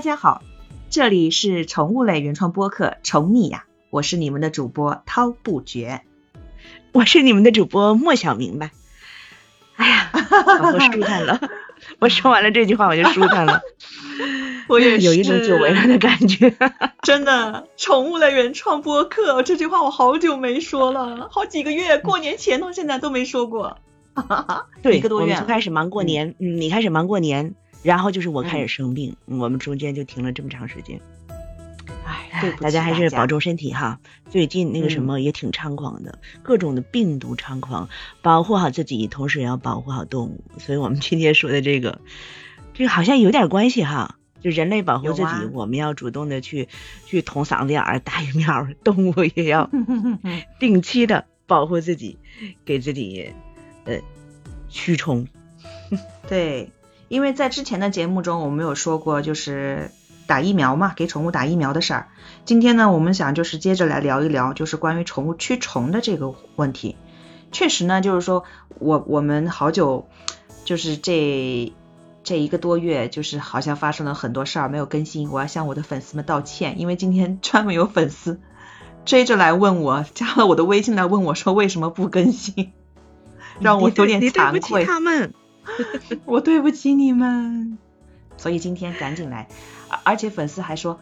大家好，这里是宠物类原创播客《宠你呀》，我是你们的主播涛不绝，我是你们的主播莫小明白。哎呀，我舒坦了，我说完了这句话我就舒坦了，我也有一种久违了的感觉。真的，宠物类原创播客这句话我好久没说了，好几个月，过年前到现在都没说过。对，一个多月，就开始忙过年，嗯，你开始忙过年。然后就是我开始生病，我们中间就停了这么长时间。哎，大家还是保重身体哈。最近那个什么也挺猖狂的，各种的病毒猖狂，保护好自己，同时也要保护好动物。所以我们今天说的这个，这个好像有点关系哈。就人类保护自己，我们要主动的去去捅嗓子眼儿、打疫苗，动物也要 定期的保护自己，给自己呃驱虫。对。因为在之前的节目中，我们有说过，就是打疫苗嘛，给宠物打疫苗的事儿。今天呢，我们想就是接着来聊一聊，就是关于宠物驱虫的这个问题。确实呢，就是说我我们好久，就是这这一个多月，就是好像发生了很多事儿没有更新，我要向我的粉丝们道歉。因为今天 专门有粉丝追着来问我，加了我的微信来问我说为什么不更新，让我有点惭愧。他们。我对不起你们，所以今天赶紧来，而且粉丝还说，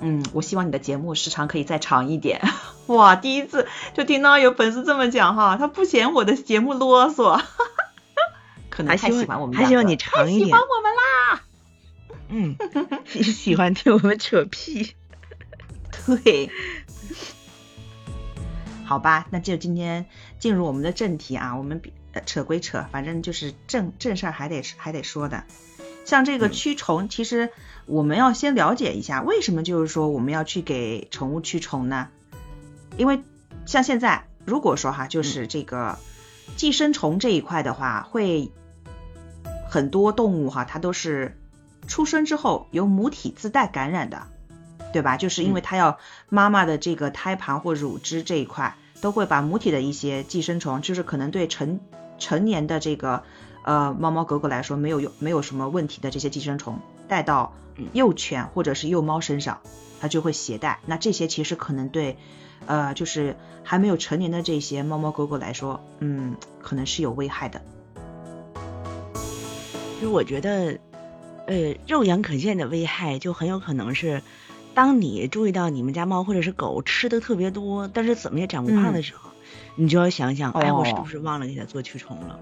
嗯，我希望你的节目时长可以再长一点。哇，第一次就听到有粉丝这么讲哈，他不嫌我的节目啰嗦，可能太喜欢我们，还希望你长一点，喜欢我们啦。嗯，你喜欢听我们扯屁？对，好吧，那就今天进入我们的正题啊，我们比。扯归扯，反正就是正正事儿还得还得说的。像这个驱虫，其实我们要先了解一下，为什么就是说我们要去给宠物驱虫呢？因为像现在，如果说哈，就是这个寄生虫这一块的话，会很多动物哈，它都是出生之后由母体自带感染的，对吧？就是因为它要妈妈的这个胎盘或乳汁这一块，都会把母体的一些寄生虫，就是可能对成成年的这个呃猫猫狗狗来说没有有没有什么问题的这些寄生虫带到幼犬或者是幼猫身上，它就会携带。那这些其实可能对呃就是还没有成年的这些猫猫狗狗来说，嗯，可能是有危害的。就我觉得，呃，肉眼可见的危害就很有可能是，当你注意到你们家猫或者是狗吃的特别多，但是怎么也长不胖的时候。你就要想想，哎，我是不是忘了给它做驱虫了？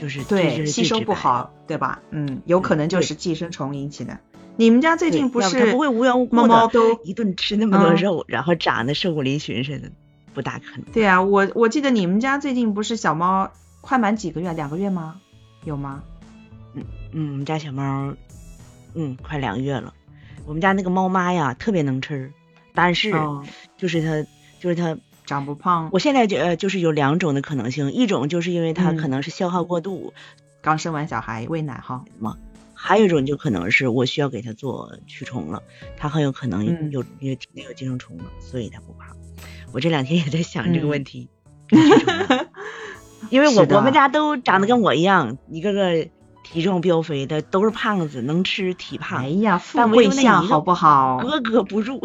就是对吸收不好，对吧？嗯，有可能就是寄生虫引起的。你们家最近不是不会无缘无故猫都 一顿吃那么多肉，然后长得瘦骨嶙峋似的，不大可能。对啊，我我记得你们家最近不是小猫快满几个月，两个月吗？有吗？嗯嗯，我们家小猫，嗯，快两个月了。我们家那个猫妈呀，特别能吃，但是就是它就是它。长不胖，我现在就呃就是有两种的可能性，一种就是因为他可能是消耗过度，刚生完小孩喂奶哈嘛，还有一种就可能是我需要给他做驱虫了，他很有可能有因为体内有寄生虫了，所以他不胖。我这两天也在想这个问题，因为我我们家都长得跟我一样，一个个体重膘肥的，都是胖子，能吃体胖。哎呀，富贵相好不好？格格不入。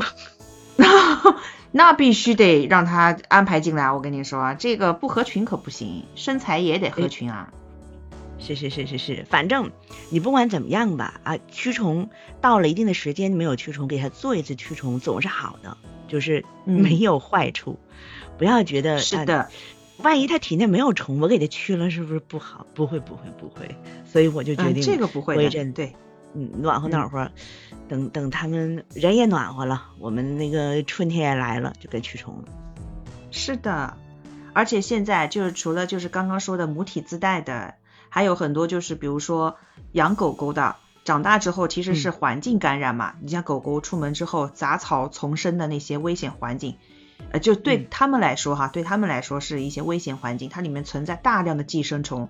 那必须得让他安排进来，我跟你说，这个不合群可不行，身材也得合群啊。是是是是是，反正你不管怎么样吧，啊，驱虫到了一定的时间没有驱虫，给他做一次驱虫总是好的，就是没有坏处。不要觉得是的，万一他体内没有虫，我给他驱了是不是不好？不会不会不会，所以我就决定这个不会的，对。嗯，暖和暖和，等等他们人也暖和了，我们那个春天也来了，就该驱虫了。是的，而且现在就是除了就是刚刚说的母体自带的，还有很多就是比如说养狗狗的，长大之后其实是环境感染嘛。你像狗狗出门之后杂草丛生的那些危险环境，呃，就对他们来说哈，对他们来说是一些危险环境，它里面存在大量的寄生虫。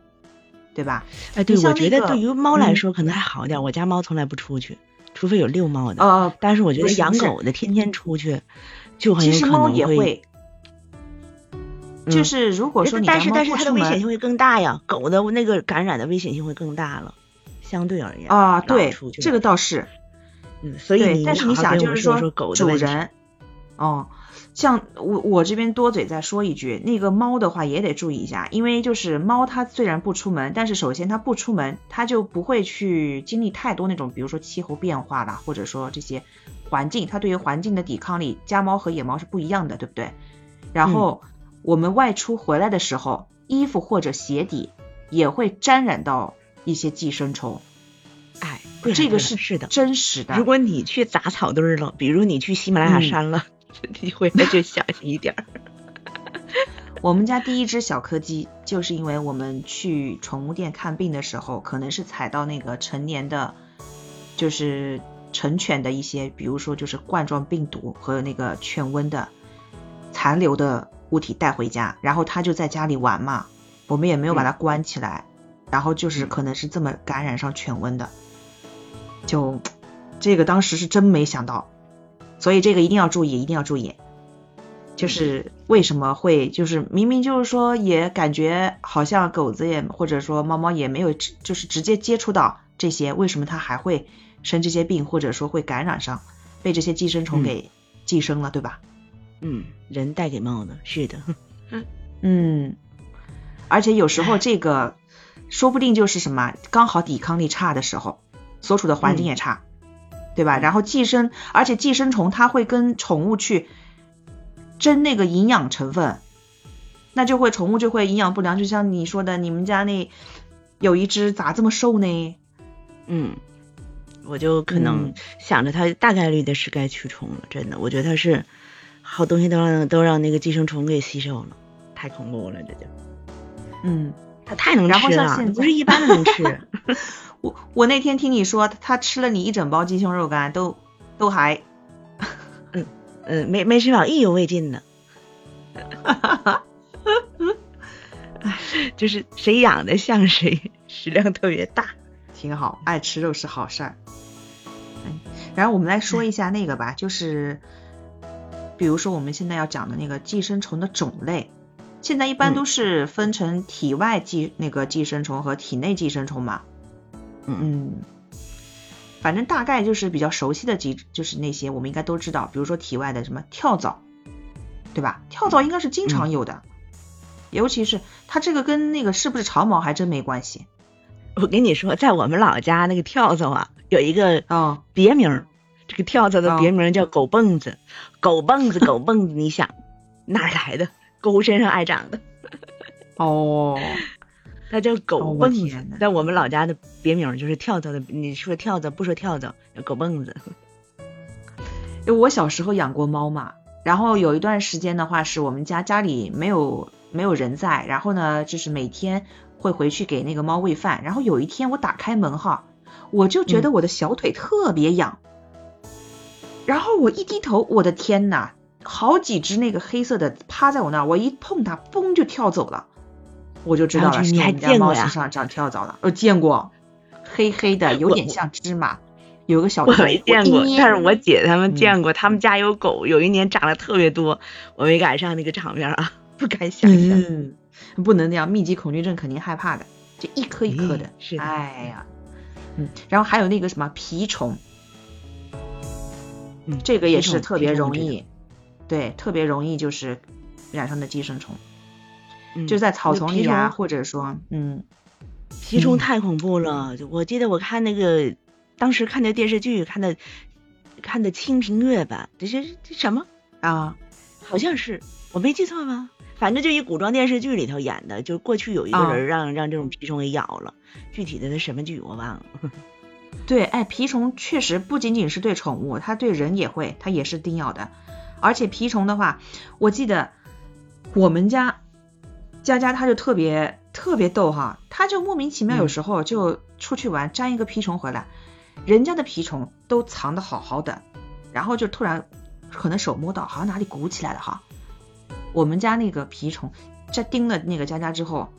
对吧？哎，对，我觉得对于猫来说可能还好点。我家猫从来不出去，除非有遛猫的。呃，但是我觉得养狗的天天出去，就很有可能会。就是如果说你但是但是它的危险性会更大呀，狗的那个感染的危险性会更大了，相对而言。啊，对，这个倒是。嗯，所以，但是你想，就是说主人，哦，像我我这边多嘴再说一句，那个猫的话也得注意一下，因为就是猫它虽然不出门，但是首先它不出门，它就不会去经历太多那种，比如说气候变化啦，或者说这些环境，它对于环境的抵抗力，家猫和野猫是不一样的，对不对？然后我们外出回来的时候，衣服或者鞋底也会沾染到一些寄生虫。哎这个是是的，真实的。如果你去杂草堆了，比如你去喜马拉雅山了，你回来就小心一点。我们家第一只小柯基，就是因为我们去宠物店看病的时候，可能是踩到那个成年的，就是成犬的一些，比如说就是冠状病毒和那个犬瘟的残留的物体带回家，然后它就在家里玩嘛，我们也没有把它关起来，然后就是可能是这么感染上犬瘟的。就这个当时是真没想到，所以这个一定要注意，一定要注意。就是为什么会就是明明就是说也感觉好像狗子也或者说猫猫也没有就是直接接触到这些，为什么它还会生这些病，或者说会感染上被这些寄生虫给寄生了，对吧？嗯，人带给猫的，是的。嗯，而且有时候这个说不定就是什么刚好抵抗力差的时候。所处的环境也差，对吧？然后寄生，而且寄生虫它会跟宠物去争那个营养成分，那就会宠物就会营养不良。就像你说的，你们家那有一只咋这么瘦呢？嗯，我就可能想着它大概率的是该驱虫了，真的，我觉得它是好东西都让都让那个寄生虫给吸收了，太恐怖了，这就，嗯，它太能吃了，不是一般的能吃。我我那天听你说，他吃了你一整包鸡胸肉干，都都还，嗯嗯，没没吃饱，意犹未尽呢。哈哈哈，哎，就是谁养的像谁，食量特别大，挺好，爱吃肉是好事儿。嗯，然后我们来说一下那个吧，就是比如说我们现在要讲的那个寄生虫的种类，现在一般都是分成体外寄那个寄生虫和体内寄生虫嘛。嗯，反正大概就是比较熟悉的几，就是那些我们应该都知道，比如说体外的什么跳蚤，对吧？跳蚤应该是经常有的，尤其是它这个跟那个是不是长毛还真没关系。我跟你说，在我们老家那个跳蚤啊，有一个啊别名，这个跳蚤的别名叫狗蹦子，狗蹦子，狗蹦子，你想哪来的？狗身上爱长的。哦。它叫狗蹦子，在我们老家的别名就是跳蚤的。你说跳蚤不说跳蚤，叫狗蹦子。就我小时候养过猫嘛，然后有一段时间的话，是我们家家里没有没有人在，然后呢，就是每天会回去给那个猫喂饭。然后有一天我打开门哈，我就觉得我的小腿特别痒，然后我一低头，我的天呐，好几只那个黑色的趴在我那儿，我一碰它，嘣就跳走了。我就知道了，你还见过呀？上长跳蚤了，我见过，黑黑的，有点像芝麻，有个小我没见过，但是我姐他们见过，他们家有狗，有一年长得特别多，我没赶上那个场面啊，不敢想象，不能那样，密集恐惧症肯定害怕的，就一颗一颗的，是的，哎呀，嗯，然后还有那个什么蜱虫，嗯，这个也是特别容易，对，特别容易就是染上的寄生虫。就在草丛里啊，或者说，嗯，蜱虫太恐怖了。我记得我看那个，当时看的电视剧，看的看的《清平乐》吧，这是这什么啊？好像是，我没记错吧？反正就一古装电视剧里头演的，就过去有一个人让让这种蜱虫给咬了，具体的那什么剧我忘了。对，哎，蜱虫确实不仅仅是对宠物，它对人也会，它也是叮咬的。而且蜱虫的话，我记得我们家。佳佳他就特别特别逗哈，他就莫名其妙有时候就出去玩粘一个蜱虫回来，人家的蜱虫都藏的好好的，然后就突然可能手摸到好像哪里鼓起来了哈，我们家那个蜱虫在叮了那个佳佳之后，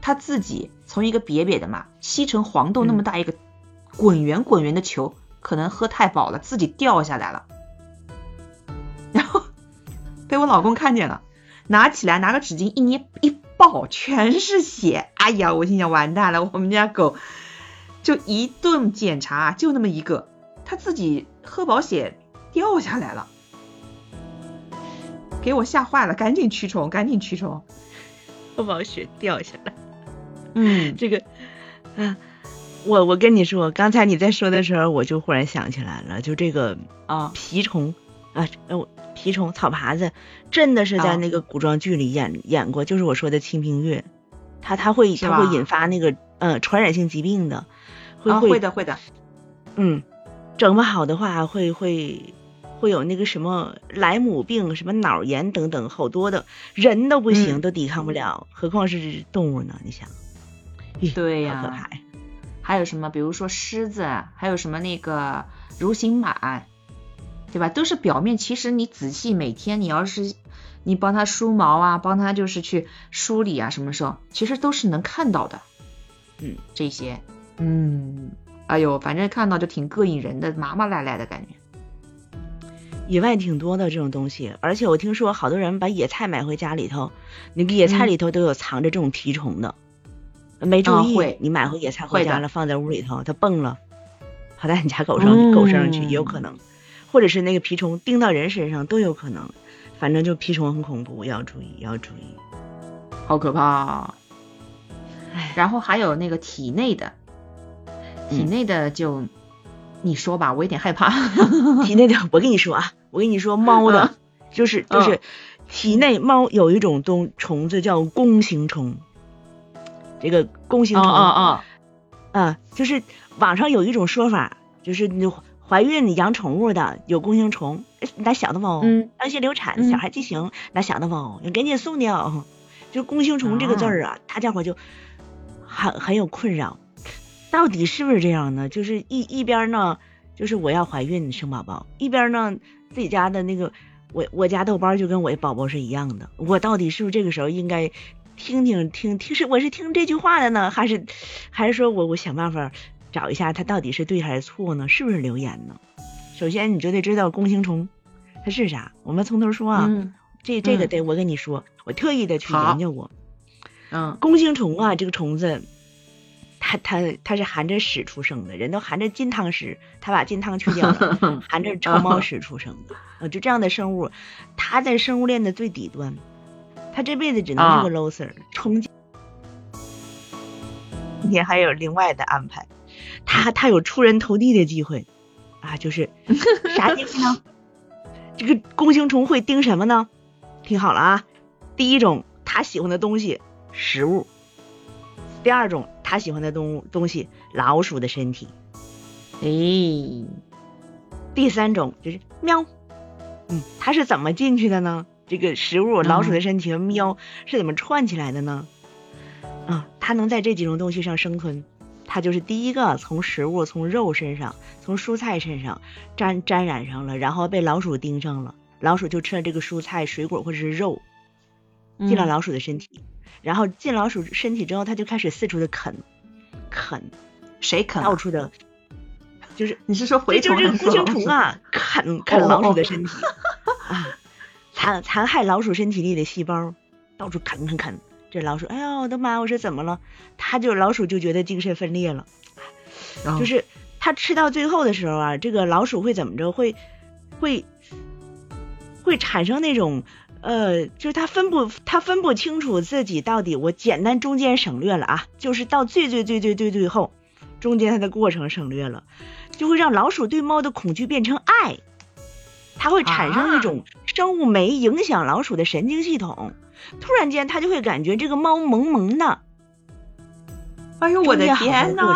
他自己从一个瘪瘪的嘛吸成黄豆那么大一个滚圆滚圆的球，可能喝太饱了自己掉下来了，被我老公看见了。拿起来，拿个纸巾一捏一抱，全是血。哎呀，我心想完蛋了，我们家狗就一顿检查就那么一个，它自己喝饱血掉下来了，给我吓坏了，赶紧驱虫，赶紧驱虫。喝饱血掉下来，嗯，这个，嗯，我我跟你说，刚才你在说的时候，我就忽然想起来了，就这个啊，蜱虫啊，呃，蜱虫、草爬子，真的是在那个古装剧里演演过，就是我说的《清平乐》，它它会它会引发那个呃传染性疾病的，会会的会的，嗯，整不好的话会会会有那个什么莱姆病、什么脑炎等等，好多的人都不行，都抵抗不了，何况是动物呢？你想，对呀，好可怕呀！还有什么？比如说狮子，还有什么那个蠕形螨，对吧？都是表面，其实你仔细每天你要是你帮它梳毛啊，帮它就是去梳理啊，什么时候其实都是能看到的。嗯，这些，嗯，哎呦，反正看到就挺膈应人的，麻麻赖赖的感觉。野外挺多的这种东西，而且我听说好多人把野菜买回家里头，那个野菜里头都有藏着这种蜱虫的。没注意，你买回野菜回家了，放在屋里头，它蹦了，跑到你家狗上狗身上去也有可能，或者是那个蜱虫叮到人身上都有可能。反正就蜱虫很恐怖，要注意，要注意，好可怕。然后还有那个体内的，体内的就你说吧，我有点害怕。体内的，我跟你说啊，我跟你说，猫的，就是就是体内猫有一种东虫子叫弓形虫。这个弓形虫啊啊啊，就是网上有一种说法，就是你怀孕养宠物的有弓形虫，那小的猫，当心流产，小孩畸形，那小的猫你赶紧送掉。就弓形虫这个字儿啊，大家伙就很很有困扰，到底是不是这样呢？就是一一边呢，就是我要怀孕生宝宝，一边呢自己家的那个我我家豆包就跟我的宝宝是一样的，我到底是不是这个时候应该？听听听听是我是听这句话的呢，还是还是说我我想办法找一下它到底是对还是错呢？是不是留言呢？首先你就得知道弓形虫它是啥，我们从头说啊。这这个得我跟你说，我特意的去研究过。嗯，弓形虫啊，这个虫子，它它它是含着屎出生的，人都含着金汤屎，它把金汤去掉了，含着臭猫屎出生的。呃，就这样的生物，它在生物链的最底端。它这辈子只能是个 loser，冲今天还有另外的安排，他他有出人头地的机会啊，就是 啥机会呢？这个弓形虫会叮什么呢？听好了啊，第一种他喜欢的东西食物，第二种他喜欢的东东西老鼠的身体，哎，第三种就是喵，嗯，它是怎么进去的呢？这个食物，老鼠的身体和喵是怎么串起来的呢？啊，它能在这几种东西上生存，它就是第一个从食物、从肉身上、从蔬菜身上沾沾染上了，然后被老鼠盯上了，老鼠就吃了这个蔬菜、水果或者是肉，进了老鼠的身体，然后进老鼠身体之后，它就开始四处的啃，啃，谁啃？到处的，就是你是说蛔虫？就是弓形虫 啊，啃啃老鼠的身体啊。残残害老鼠身体里的细胞，到处啃啃啃。这老鼠，哎呀，我的妈！我说怎么了？它就老鼠就觉得精神分裂了，就是它吃到最后的时候啊，这个老鼠会怎么着？会会会产生那种呃，就是它分不它分不清楚自己到底。我简单中间省略了啊，就是到最最最最最最后，中间它的过程省略了，就会让老鼠对猫的恐惧变成爱。它会产生一种生物酶，影响老鼠的神经系统。突然间，他就会感觉这个猫萌萌的。哎呦，我的天呐！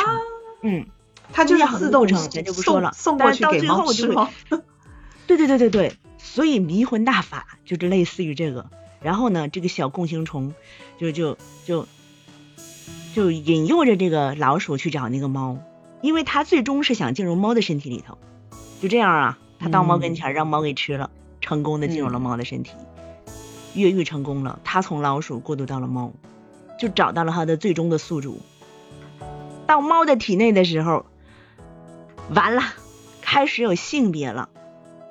嗯，它就是自动咱就不说了，送过去给猫吃吗？对对对对对，所以迷魂大法就是类似于这个。然后呢，这个小共形虫就就就就引诱着这个老鼠去找那个猫，因为它最终是想进入猫的身体里头。就这样啊。它到猫跟前，让猫给吃了，成功的进入了猫的身体，越狱成功了。他从老鼠过渡到了猫，就找到了他的最终的宿主。到猫的体内的时候，完了，开始有性别了。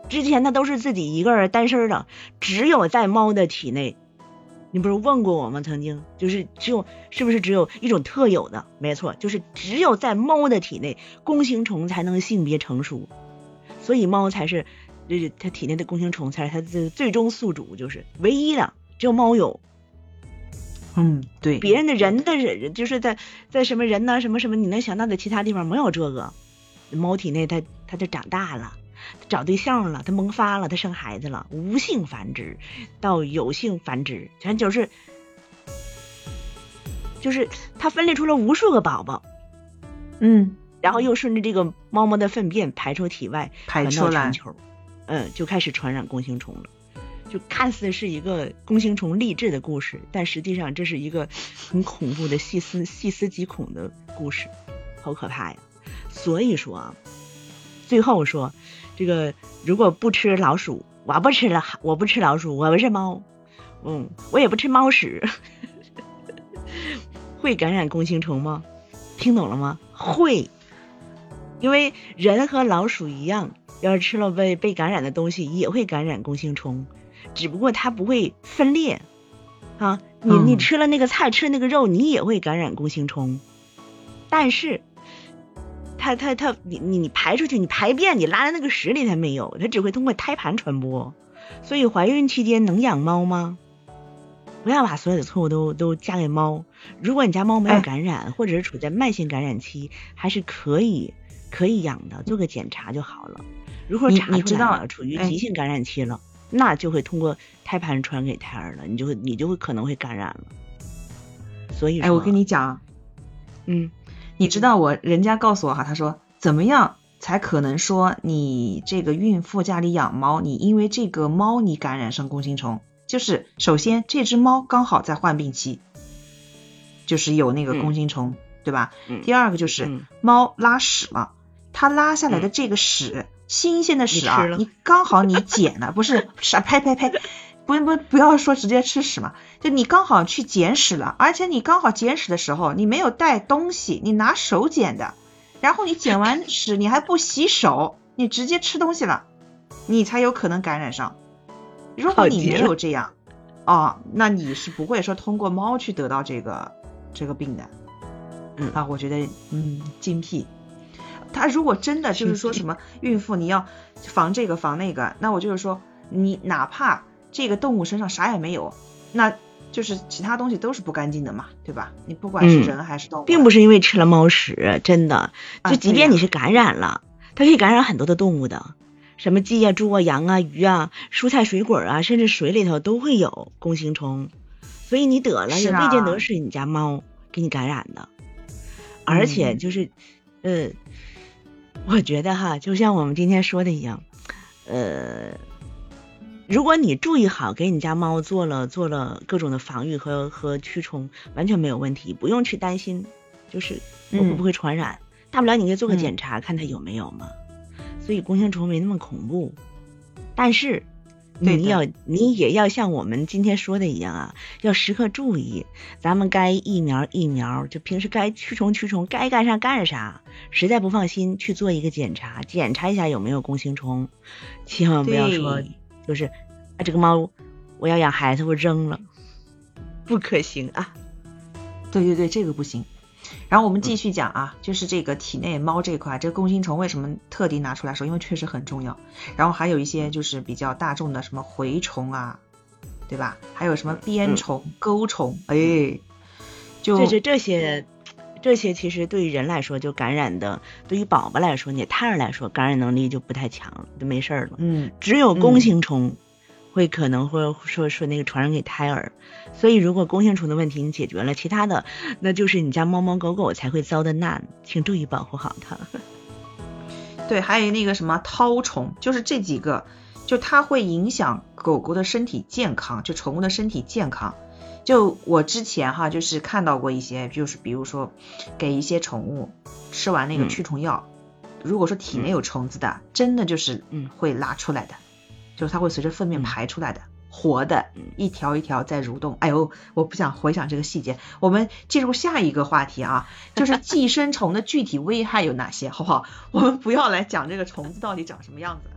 之前他都是自己一个人单身的，只有在猫的体内，你不是问过我吗？曾经就是只有是不是只有一种特有的？没错，就是只有在猫的体内，弓形虫才能性别成熟。所以猫才是，就是它体内的弓形虫才是它的最终宿主，就是唯一的，只有猫有。嗯，对，别人的人的人就是在在什么人呢，什么什么，你能想到的其他地方没有这个。猫体内它它就长大了，找对象了，它萌发了，它生孩子了，无性繁殖到有性繁殖，全就是就是它分裂出了无数个宝宝，嗯，然后又顺着这个猫猫的粪便排出体外，排出来，嗯，就开始传染弓形虫了。就看似是一个弓形虫励志的故事，但实际上这是一个 很恐怖的细思细思极恐的故事，好可怕呀！所以说啊，最后说这个如果不吃老鼠，我不吃了，我不吃老鼠，我不是猫，嗯，我也不吃猫屎，会感染弓形虫吗？听懂了吗？会，因为人和老鼠一样，要是吃了被被感染的东西，也会感染弓形虫。只不过它不会分裂啊，你你吃了那个菜，吃那个肉，你也会感染弓形虫。但是，它它它，你你你排出去，你排便，你拉在那个屎里它没有，它只会通过胎盘传播。所以怀孕期间能养猫吗？不要把所有的错误都都嫁给猫。如果你家猫没有感染，或者是处在慢性感染期，还是可以可以养的，做个检查就好了。如果查出来了，处于急性感染期了。那就会通过胎盘传给胎儿了，你就会你就会可能会感染了。所以，哎，我跟你讲，嗯，你知道我人家告诉我哈，他说怎么样才可能说你这个孕妇家里养猫，你因为这个猫你感染上弓形虫，就是首先这只猫刚好在患病期，就是有那个弓形虫，对吧？第二个就是猫拉屎了，它拉下来的这个屎。新鲜的屎啊，你刚好你捡了，不是啥呸呸呸，不不不要说直接吃屎嘛，就你刚好去捡屎了，而且你刚好捡屎的时候你没有带东西，你拿手捡的，然后你捡完屎你还不洗手，你直接吃东西了，你才有可能感染上。如果你没有这样，哦，那你是不会说通过猫去得到这个这个病的。嗯啊，我觉得嗯精辟。他如果真的就是说什么孕妇你要防这个防那个，那我就是说你哪怕这个动物身上啥也没有，那就是其他东西都是不干净的嘛，对吧？你不管是人还是动物，并不是因为吃了猫屎，真的，就即便你是感染了，它可以感染很多的动物的，什么鸡啊、猪啊、羊啊、鱼啊、蔬菜水果啊，甚至水里头都会有弓形虫，所以你得了也未见得是你家猫给你感染的，而且就是呃。我觉得哈，就像我们今天说的一样，呃，如果你注意好，给你家猫做了做了各种的防御和和驱虫，完全没有问题，不用去担心，就是会不会传染，大不了你给做个检查，看它有没有嘛。所以弓形虫没那么恐怖，但是。你要，你也要像我们今天说的一样啊，要时刻注意，咱们该疫苗疫苗，就平时该驱虫驱虫，该干啥干啥。实在不放心，去做一个检查，检查一下有没有弓形虫。千万不要说，就是啊，这个猫我要养孩子，我扔了，不可行啊。对对对，这个不行。然后我们继续讲啊，就是这个体内猫这块，这个弓形虫为什么特地拿出来说？因为确实很重要。然后还有一些就是比较大众的什么蛔虫啊，对吧？还有什么鞭虫、钩虫，哎，就这这些这些其实对于人来说就感染的，对于宝宝来说，你胎儿来说感染能力就不太强了，就没事儿了。嗯，只有弓形虫。会可能会说说那个传染给胎儿，所以如果弓形虫的问题你解决了，其他的那就是你家猫猫狗狗才会遭的难，请注意保护好它。对，还有那个什么绦虫，就是这几个，就它会影响狗狗的身体健康，就宠物的身体健康。就我之前哈，就是看到过一些，就是比如说给一些宠物吃完那个驱虫药，如果说体内有虫子的，真的就是嗯会拉出来的。就是它会随着粪便排出来的，活的，一条一条在蠕动。哎呦，我不想回想这个细节。我们进入下一个话题啊，就是寄生虫的具体危害有哪些，好不好？我们不要来讲这个虫子到底长什么样子。